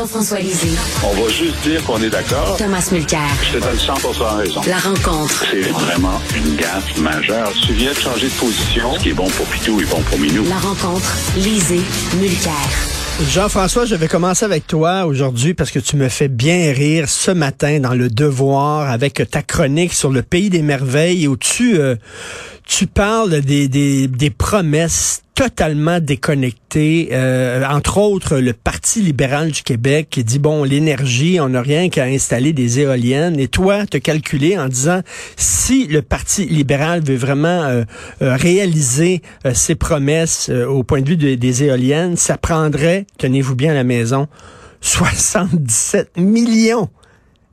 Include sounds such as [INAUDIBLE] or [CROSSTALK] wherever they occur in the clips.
Jean-François Lisée. On va juste dire qu'on est d'accord. Thomas Mulcair. Je te donne 100 raison. La rencontre. C'est vraiment une gaffe majeure. Tu viens de changer de position. Ce qui est bon pour Pitou est bon pour Minou. La rencontre. Lisée. Mulcair. Jean-François, je vais commencer avec toi aujourd'hui parce que tu me fais bien rire ce matin dans Le Devoir avec ta chronique sur le pays des merveilles où tu, euh, tu parles des, des, promesses totalement déconnectées, euh, entre autres le Parti libéral du Québec qui dit, bon, l'énergie, on n'a rien qu'à installer des éoliennes. Et toi, te calculé en disant, si le Parti libéral veut vraiment euh, euh, réaliser ses promesses au point de vue des éoliennes, ça prendrait, tenez-vous bien à la maison, [LAUGHS] 77 millions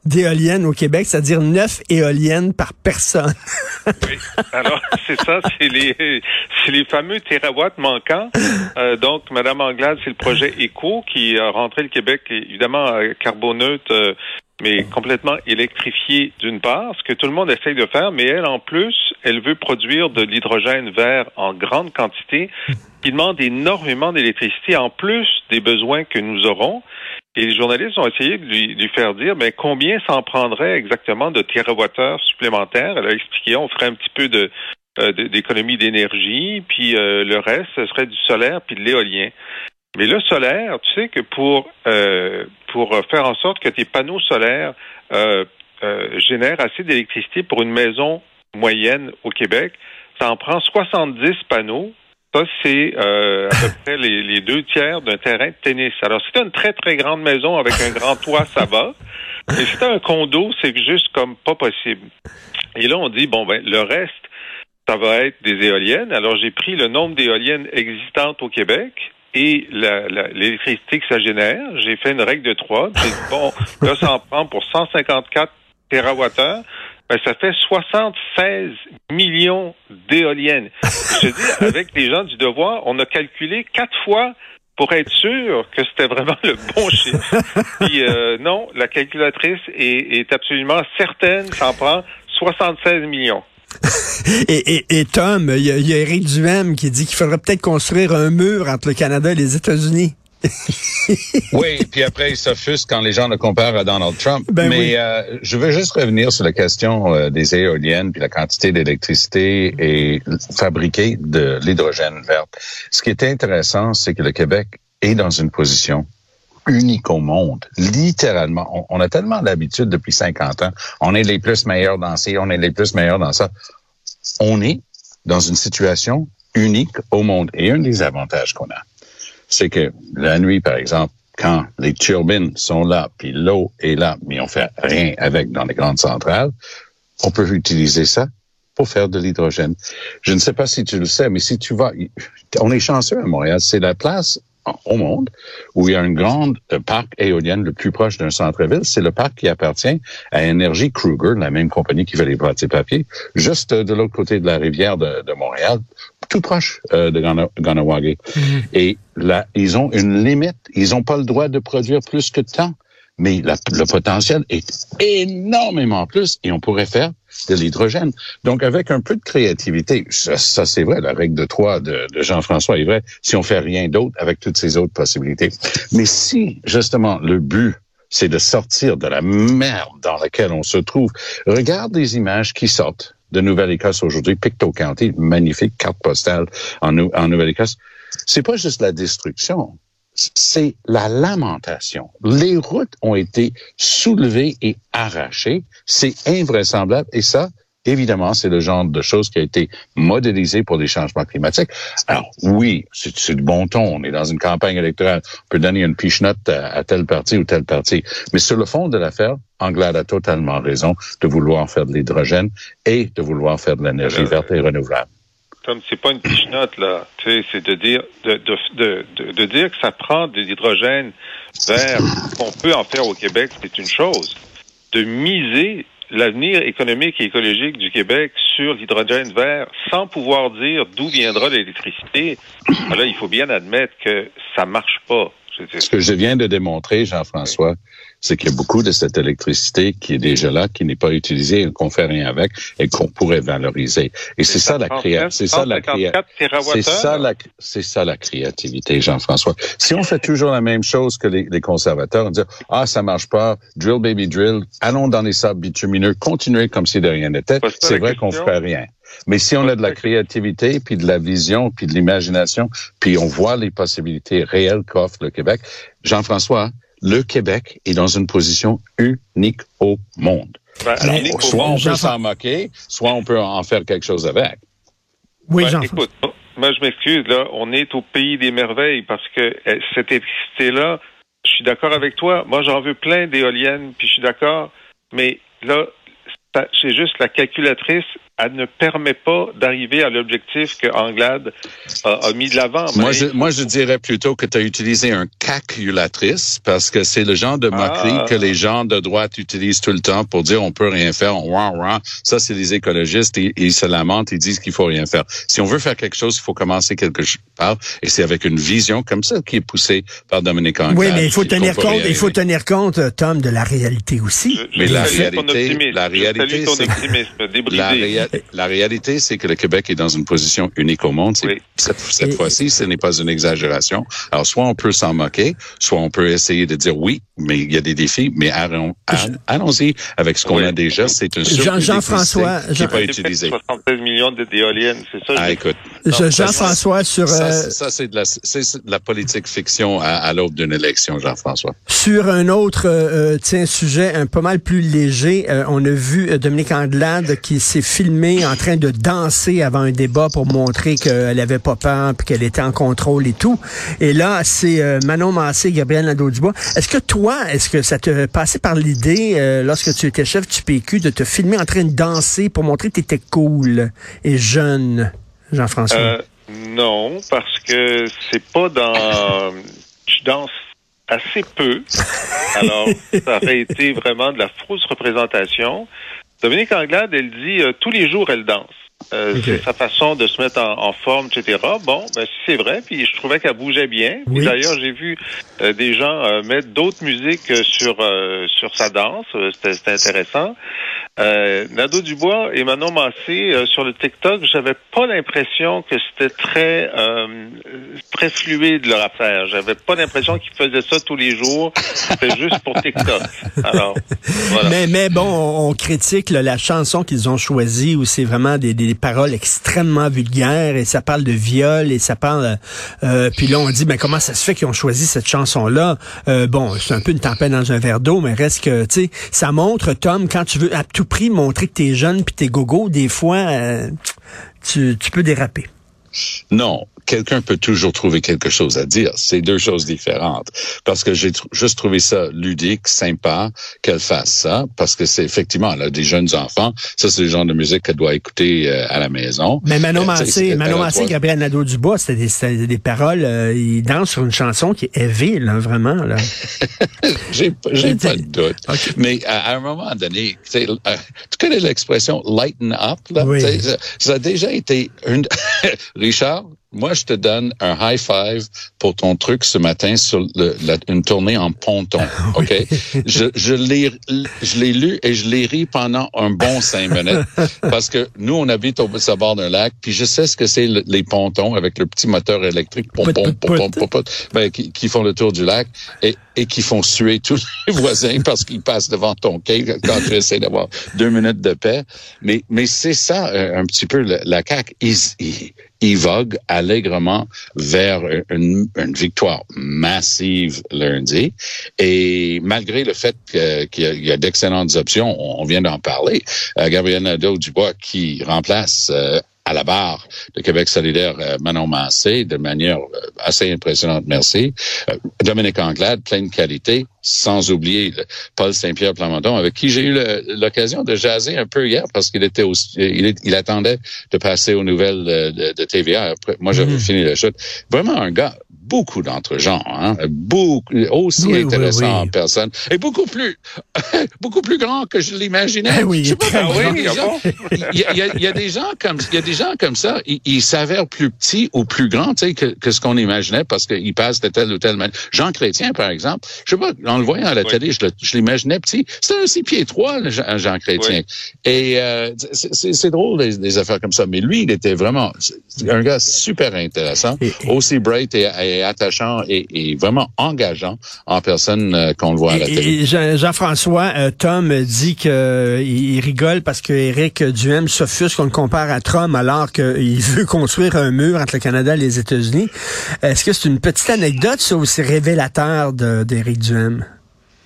d'éoliennes au Québec, c'est-à-dire neuf éoliennes par personne. [LAUGHS] oui. Alors, c'est ça, c'est les, les fameux térawatts manquants. Euh, donc, Madame Anglade, c'est le projet ECO qui a rentré le Québec, évidemment, carboneutre, euh, mais complètement électrifié d'une part, ce que tout le monde essaye de faire, mais elle, en plus, elle veut produire de l'hydrogène vert en grande quantité, qui demande énormément d'électricité, en plus des besoins que nous aurons. Et les journalistes ont essayé de lui, faire dire ben, combien s'en prendrait exactement de terawattheures supplémentaires? Elle a expliqué on ferait un petit peu de euh, d'économie d'énergie, puis euh, le reste, ce serait du solaire puis de l'éolien. Mais le solaire, tu sais que pour euh, pour faire en sorte que tes panneaux solaires génèrent assez d'électricité pour une maison moyenne au Québec, ça en prend 70 panneaux ça, c'est euh, à peu [LAUGHS] près les, deux tiers d'un terrain de tennis. Alors, si une très, très grande maison avec un grand toit, ça va. Mais si un condo, c'est juste comme pas possible. Et là, on dit, bon, ben, le reste, ça va être des éoliennes. Alors, j'ai pris le nombre d'éoliennes existantes au Québec et l'électricité que ça génère. J'ai fait une règle de trois. J'ai dit, bon, là, ça en prend pour 154 TWh ben, ça fait 76 millions d'éoliennes. Je dis, [LAUGHS] avec les gens du devoir, on a calculé quatre fois pour être sûr que c'était vraiment le bon chiffre. Puis euh, non, la calculatrice est, est absolument certaine, ça en prend 76 millions. [LAUGHS] et, et, et, Tom, il y, a, y a Eric Duhem qui dit qu'il faudrait peut-être construire un mur entre le Canada et les États-Unis. [LAUGHS] oui, puis après, il s'offusque quand les gens le comparent à Donald Trump. Ben Mais euh, je veux juste revenir sur la question euh, des éoliennes, puis la quantité d'électricité et fabriquer de l'hydrogène vert. Ce qui est intéressant, c'est que le Québec est dans une position unique au monde. Littéralement, on, a tellement l'habitude depuis 50 ans. On est les plus meilleurs dans ci, on est les plus meilleurs dans ça. On est dans une situation unique au monde. Et un des avantages qu'on a, c'est que la nuit, par exemple, quand les turbines sont là, puis l'eau est là, mais on fait rien avec dans les grandes centrales, on peut utiliser ça pour faire de l'hydrogène. Je ne sais pas si tu le sais, mais si tu vas, on est chanceux à Montréal, c'est la place au monde où il y a un grand parc éolien le plus proche d'un centre-ville. C'est le parc qui appartient à Énergie Kruger, la même compagnie qui fait les boîtiers papier, juste de l'autre côté de la rivière de Montréal, tout proche euh, de Ganawagi. Mm-hmm. Et là, ils ont une limite. Ils n'ont pas le droit de produire plus que tant. Mais le potentiel est énormément plus et on pourrait faire de l'hydrogène. Donc, avec un peu de créativité, ça, c'est vrai, la règle de trois de, de Jean-François est vrai, si on fait rien d'autre avec toutes ces autres possibilités. Mais si, justement, le but c'est de sortir de la merde dans laquelle on se trouve. Regarde les images qui sortent de Nouvelle-Écosse aujourd'hui, Pictou County, magnifique carte postale en, en Nouvelle-Écosse. C'est pas juste la destruction, c'est la lamentation. Les routes ont été soulevées et arrachées. C'est invraisemblable. Et ça, évidemment, c'est le genre de choses qui a été modélisé pour les changements climatiques. Alors, oui, c'est du bon ton. On est dans une campagne électorale. On peut donner une piche-note à, tel parti ou tel parti. Mais sur le fond de l'affaire, Anglade a totalement raison de vouloir faire de l'hydrogène et de vouloir faire de l'énergie euh, verte et renouvelable. Comme c'est pas une petite note là, c'est de dire de, de, de, de, dire que ça prend de l'hydrogène vert qu'on peut en faire au Québec, c'est une chose. De miser l'avenir économique et écologique du Québec sur l'hydrogène vert sans pouvoir dire d'où viendra l'électricité, là, il faut bien admettre que ça marche pas. Ce que je viens de démontrer, Jean-François, c'est qu'il y a beaucoup de cette électricité qui est déjà là, qui n'est pas utilisée et qu'on fait rien avec et qu'on pourrait valoriser. Et c'est ça la créativité. C'est ça la C'est ça la, c'est ça la créativité, Jean-François. Si on fait toujours la même chose que les, les conservateurs, on dit, ah, ça marche pas, drill baby drill, allons dans les sables bitumineux, continuer comme si de rien n'était, c'est vrai qu'on ferait rien. Mais si on a de la créativité, puis de la vision, puis de l'imagination, puis on voit les possibilités réelles qu'offre le Québec, Jean-François, le Québec est dans une position unique au monde. Ben, Alors, unique au soit on peut s'en moquer, soit on peut en faire quelque chose avec. Oui, Ouais, jean écoute, moi je m'excuse, là, on est au pays des merveilles parce que euh, cette électricité-là, je suis d'accord avec toi. Moi, j'en veux plein d'éoliennes, puis je suis d'accord, mais là, c'est juste la calculatrice, elle ne permet pas d'arriver à l'objectif que Anglade a, a mis de l'avant. Moi je, moi, je dirais plutôt que tu as utilisé un calculatrice parce que c'est le genre de moquerie Ah. que les gens de droite utilisent tout le temps pour dire on peut rien faire. Ouah, ouah. Ça, c'est les écologistes. Ils, ils se lamentent, ils disent qu'il faut rien faire. Si on veut faire quelque chose, il faut commencer quelque part. Et c'est avec une vision comme ça qui est poussée par Dominique Anglade. Oui, mais il faut tenir compte, réaliser. il faut tenir compte, Tom, de la réalité aussi. Je- je Mais la réalité- la réalité, c'est-. [LAUGHS] La, réa- la réalité, c'est que le Québec est dans une position unique au monde. Oui. Cette, cette Et- fois-ci, ce n'est pas une exagération. Alors, soit on peut s'en moquer, soit on peut essayer de dire oui, mais il y a des défis, mais allons- all- allons-y avec ce qu'on Oui. a déjà. C'est un Jean- Jean-François, qui Jean- n'est pas utilisé. 76 millions de- d'éoliennes, c'est ça? Ah, écoute. Jean-François, sur, Ça, euh, c'est- ça, c'est de la, c'est c'est de la politique fiction à, à l'aube d'une élection, Jean-François. Sur un autre euh, euh, tiens, sujet un pas mal plus léger, euh, on a vu euh, Dominique Anglade qui s'est filmé en train de danser avant un débat pour montrer qu'elle avait pas peur puis qu'elle était en contrôle et tout. Et là, c'est euh, Manon Massé et Gabriel Nadeau-Dubois. Est-ce que toi, est-ce que ça te passait par l'idée, euh, lorsque tu étais chef du PQ, de te filmer en train de danser pour montrer que tu étais cool et jeune, Jean-François? Euh, non, parce que c'est pas dans. Je danse assez peu. Alors, ça aurait été vraiment de la fausse représentation. Dominique Anglade, elle dit euh, tous les jours, elle danse. Euh. C'est sa façon de se mettre en, en forme, etc. Bon, ben, si c'est vrai. Puis je trouvais qu'elle bougeait bien. Oui. D'ailleurs, j'ai vu euh, des gens mettre d'autres musiques sur euh, sur sa danse. C'était intéressant. Euh, Nadeau Dubois et Manon Massé euh, sur le TikTok, j'avais pas l'impression que c'était très euh, très fluide leur affaire. J'avais pas l'impression qu'ils faisaient ça tous les jours. C'était juste pour TikTok. Alors. Mais, mais bon, on, critique là, la chanson qu'ils ont choisie où c'est vraiment des, des paroles extrêmement vulgaires et ça parle de viol et ça parle... Euh, puis là, on dit, mais comment ça se fait qu'ils ont choisi cette chanson-là? Euh, bon, c'est un peu une tempête dans un verre d'eau, mais reste que, tu sais, ça montre, Tom, quand tu veux à tout prix montrer que t'es jeune puis t'es gogo, des fois, euh, tu, tu peux déraper. Non, quelqu'un peut toujours trouver quelque chose à dire. C'est deux choses différentes. Parce que j'ai tr- juste trouvé ça ludique, sympa qu'elle fasse ça, parce que c'est effectivement, elle a des jeunes enfants. Ça, c'est le genre de musique qu'elle doit écouter euh, à la maison. Mais Manon Euh, Massé, Manon Massé Gabriel Nadeau-Dubois, c'était des, des paroles, euh, ils dansent sur une chanson qui est heavy, là, vraiment, là. [LAUGHS] J'ai pas- de doute. Mais à, à un moment donné, euh, tu connais l'expression lighten up, là? Oui. Ça, ça a déjà été une. [LAUGHS] Richard, moi, je te donne un high five pour ton truc ce matin sur le- la- une tournée en ponton. OK? je, je l'ai, je l'ai lu et je l'ai ri pendant un bon cinq minutes [LAUGHS] parce que nous, on habite au, bord d'un lac, puis je sais ce que c'est le- les pontons avec le petit moteur électrique pom, pom, pom, pom, ben, qui, qui font le tour du lac et, et qui font suer tous [LAUGHS] les voisins parce qu'ils passent devant ton quai quand tu essaies d'avoir deux minutes de paix. Mais, mais c'est ça euh, un petit peu le- la CAQ. Ils, ils, ils voguent allègrement vers une, victoire massive lundi. Et malgré le fait qu'il y a, il a d'excellentes options, on, on vient d'en parler, euh, Gabriel Nadeau-Dubois qui remplace euh, à la barre de Québec solidaire euh, Manon Massé de manière euh, assez impressionnante, merci. Euh, Dominique Anglade, pleine qualité, sans oublier Paul Saint-Pierre Plamondon, avec qui j'ai eu l'occasion de jaser un peu hier parce qu'il était aussi, il, attendait de passer aux nouvelles de, de TVA. Après, moi, j'avais Mhm. fini la chute. Vraiment un gars beaucoup d'entre-gens, hein, beaucoup, aussi Oui, intéressant oui. en personne, et beaucoup plus, [LAUGHS] beaucoup plus grand que je l'imaginais. Eh oui, Je sais pas, ah oui, il y a- il y, a- il y a- il y a des gens comme, il y a des gens comme ça, ils, ils s'avèrent plus petits ou plus grands, tu sais, que, que ce qu'on imaginait parce qu'ils passent de telle ou telle manière. Jean Chrétien, par exemple, je sais pas, en le voyant à la Oui. télé, je l'imaginais petit. C'était un six pieds trois, Jean, Jean Chrétien. Et euh, c'est- drôle des, des affaires comme ça. Mais lui, il était vraiment un gars super intéressant, aussi bright et, et attachant et, et vraiment engageant en personne euh, qu'on le voit à la Et- télé. Jean-François, euh, Tom dit que euh, il rigole parce que Éric Duhem s'offusque qu'on le compare à Trump alors qu'il veut [LAUGHS] construire un mur entre le Canada et les États-Unis. Est-ce que c'est une petite anecdote, ça, ou c'est révélateur de- d'Éric Duhem?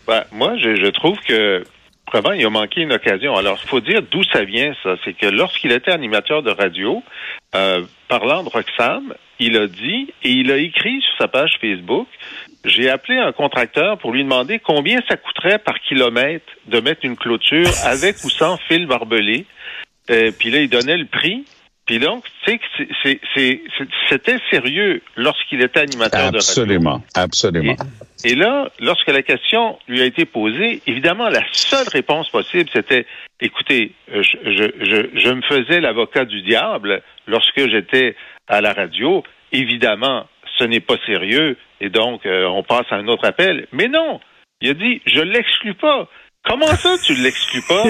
Ben, moi, je, je trouve que vraiment, il a manqué une occasion. Alors, il faut dire d'où ça vient, ça. C'est que lorsqu'il était animateur de radio, euh, parlant de Roxham, il a dit et il a écrit sur sa page Facebook j'ai appelé un contracteur pour lui demander combien ça coûterait par kilomètre de mettre une clôture avec ou sans fil barbelé. Euh, puis là, il donnait le prix. Puis donc, tu sais c'était sérieux lorsqu'il était animateur de radio. Absolument, absolument. Et là, lorsque la question lui a été posée, évidemment, la seule réponse possible, c'était, écoutez, euh, je, je, je, je me faisais l'avocat du diable lorsque j'étais à la radio. Évidemment, ce n'est pas sérieux, et donc euh, on passe à un autre appel. Mais non, il a dit, je l'exclus pas. Comment ça, tu l'exclus pas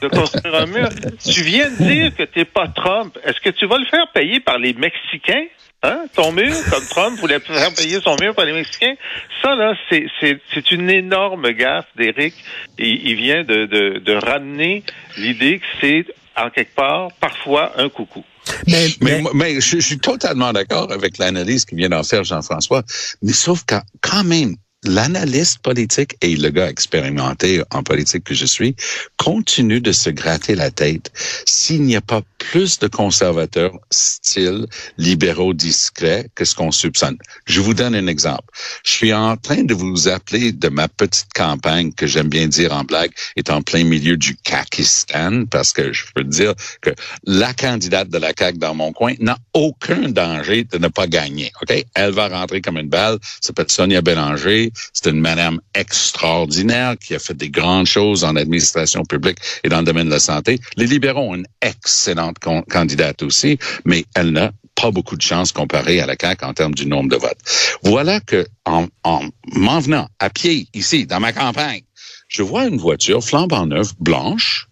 de construire un mur? Tu viens de dire que t'es pas Trump. Est-ce que tu vas le faire payer par les Mexicains? Hein, ton mur, comme Trump voulait faire payer son mur par les Mexicains? Ça, là, c'est, c'est, c'est une énorme gaffe d'Éric. Il vient de, de, de ramener l'idée que c'est, en quelque part, parfois un coucou. Mais, Mais, mais- mais je, je suis totalement d'accord avec l'analyse qui vient d'en faire Jean-François. Mais sauf que quand même, l'analyste politique et le gars expérimenté en politique que je suis continue de se gratter la tête s'il n'y a pas plus de conservateurs style libéraux discrets que ce qu'on soupçonne. Je vous donne un exemple. Je suis en train de vous appeler de ma petite campagne que j'aime bien dire en blague est en plein milieu du Kakistan parce que je peux dire que la candidate de la CAQ dans mon coin n'a aucun danger de ne pas gagner. OK? Elle va rentrer comme une balle. Elle s'appelle Sonia Bélanger. C'est une madame extraordinaire qui a fait des grandes choses en administration publique et dans le domaine de la santé. Les libéraux ont une excellente candidate aussi, mais elle n'a pas beaucoup de chance comparée à la CAQ en termes du nombre de votes. Voilà que en, en m'en venant à pied ici, dans ma campagne, je vois une voiture flambant neuve, blanche,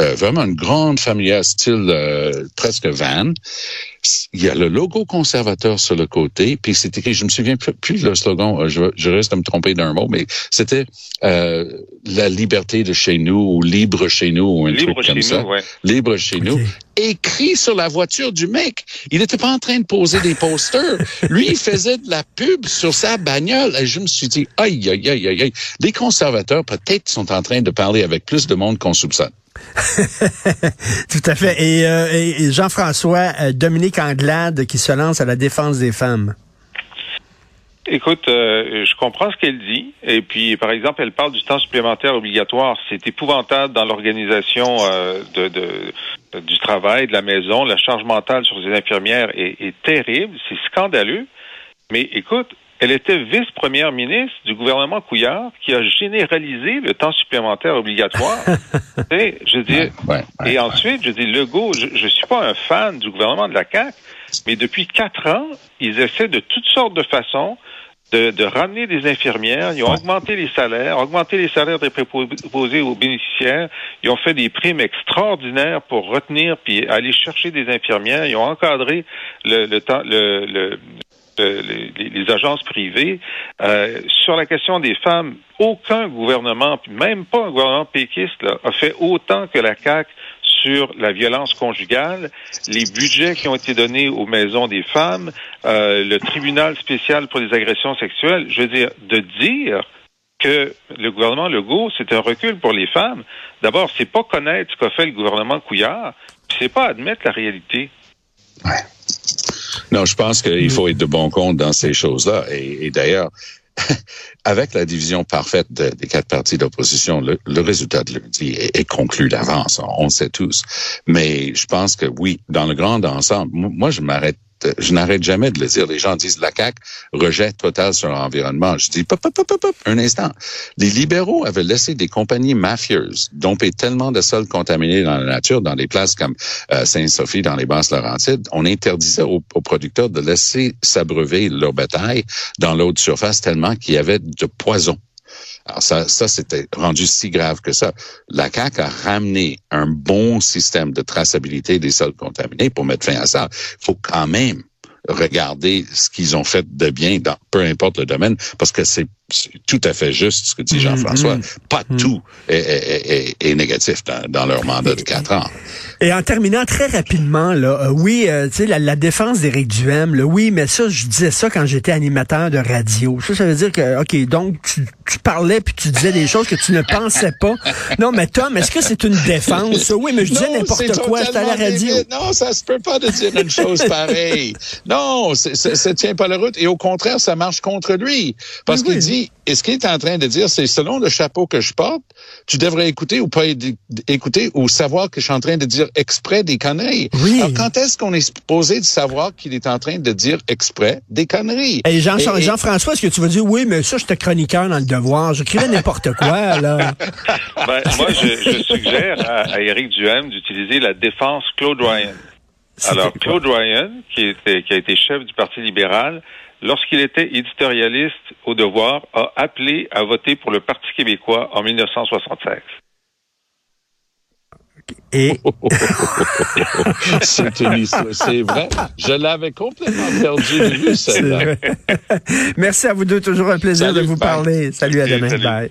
euh, vraiment une grande familiale style euh, presque van. Il y a le logo conservateur sur le côté, puis c'est écrit, je me souviens plus, le slogan, euh, je, je risque de me tromper d'un mot, mais c'était euh, la liberté de chez nous ou libre chez nous ou un Libre truc chez comme nous, ça. ouais. Libre chez nous. Écrit sur la voiture du mec. Il n'était pas en train de poser des posters. Lui, il faisait de la pub sur sa bagnole. Et je me suis dit, aïe, aïe, aïe, aïe, aïe. Les conservateurs, peut-être, sont en train de parler avec plus de monde qu'on soupçonne. [LAUGHS] tout à fait. Et, euh, et- Jean-François, euh, Dominique Anglade qui se lance à la défense des femmes. Écoute, euh, je comprends ce qu'elle dit. Et puis, par exemple, elle parle du temps supplémentaire obligatoire. C'est épouvantable dans l'organisation euh, de, du travail, de la maison. La charge mentale sur les infirmières est terrible. C'est scandaleux. Mais écoute, elle était vice-première ministre du gouvernement Couillard qui a généralisé le temps supplémentaire obligatoire. [LAUGHS] Sais, je Ouais, ouais, et ensuite, je dis, Legault, je ne suis pas un fan du gouvernement de la CAQ, mais depuis quatre ans, ils essaient de toutes sortes de façons de, de ramener des infirmières. Ils ont augmenté les salaires, augmenté les salaires des préposés aux bénéficiaires. Ils ont fait des primes extraordinaires pour retenir puis aller chercher des infirmières. Ils ont encadré le, le temps, le- le- les, les agences privées. Euh, sur la question des femmes, aucun gouvernement, même pas un gouvernement péquiste, là, a fait autant que la CAQ sur la violence conjugale, les budgets qui ont été donnés aux maisons des femmes, euh, le tribunal spécial pour les agressions sexuelles. Je veux dire, de dire que le gouvernement Legault, c'est un recul pour les femmes. D'abord, c'est pas connaître ce qu'a fait le gouvernement Couillard, c'est pas admettre la réalité. Non, je pense qu'il faut être de bon compte dans ces choses-là. Et, d'ailleurs, [LAUGHS] avec la division parfaite de- des quatre partis d'opposition, le, résultat de lundi est, est conclu d'avance. On, on le sait tous. Mais je pense que oui, dans le grand ensemble, mo- moi, je m'arrête je n'arrête jamais de le dire. Les gens disent la CAQ rejet total sur l'environnement. Je dis, pop, pop, pop, pop, un instant. Les libéraux avaient laissé des compagnies mafieuses domper tellement de sols contaminés dans la nature, dans des places comme euh, Sainte-Sophie, dans les Basses-Laurentides. On interdisait aux, aux, producteurs de laisser s'abreuver leur bétail dans l'eau de surface tellement qu'il y avait de poison. Alors ça, ça c'était rendu si grave que ça. La CAQ a ramené un bon système de traçabilité des sols contaminés pour mettre fin à ça. Il faut quand même regarder ce qu'ils ont fait de bien dans peu importe le domaine, parce que c'est tout à fait juste ce que dit Jean-François. Mm-hmm. Pas mm-hmm. tout est, est, est, est négatif dans, dans, leur mandat de quatre ans. Et en terminant très rapidement, là, euh, oui, euh, tu sais, la, la, défense d'Éric Duhem, là, oui, mais ça, je disais ça quand j'étais animateur de radio. Ça, ça veut dire que, OK, donc tu, tu parlais puis tu disais des choses que tu ne pensais pas. Non, mais Tom, est-ce que c'est une défense? Oui, mais je disais n'importe quoi, j'étais à la radio. Non, ça se peut pas de dire une chose pareille. Non, ça tient pas la route. Et au contraire, ça marche contre lui. Parce qu'il dit, et ce qu'il est en train de dire, c'est selon le chapeau que je porte, tu devrais écouter ou pas écouter ou savoir que je suis en train de dire exprès des conneries? Oui. Alors, quand est-ce qu'on est supposé de savoir qu'il est en train de dire exprès des conneries? Et Jean, et, Jean-François, est-ce que tu vas dire, oui, mais ça, j'étais chroniqueur dans le devoir, j'écrivais n'importe quoi, là. [LAUGHS] Ben, moi, je, je suggère à, à Éric Duhem d'utiliser la défense Claude Ryan. Alors, Claude Ryan, qui, était, qui a été chef du Parti libéral, lorsqu'il était éditorialiste au devoir, a appelé à voter pour le Parti québécois en 1976. Et [LAUGHS] c'est c'est vrai. Je l'avais complètement perdu de vue, celle-là. [LAUGHS] Merci à vous deux, toujours un plaisir Salut, de vous bye. parler. Salut à demain. Salut. Bye.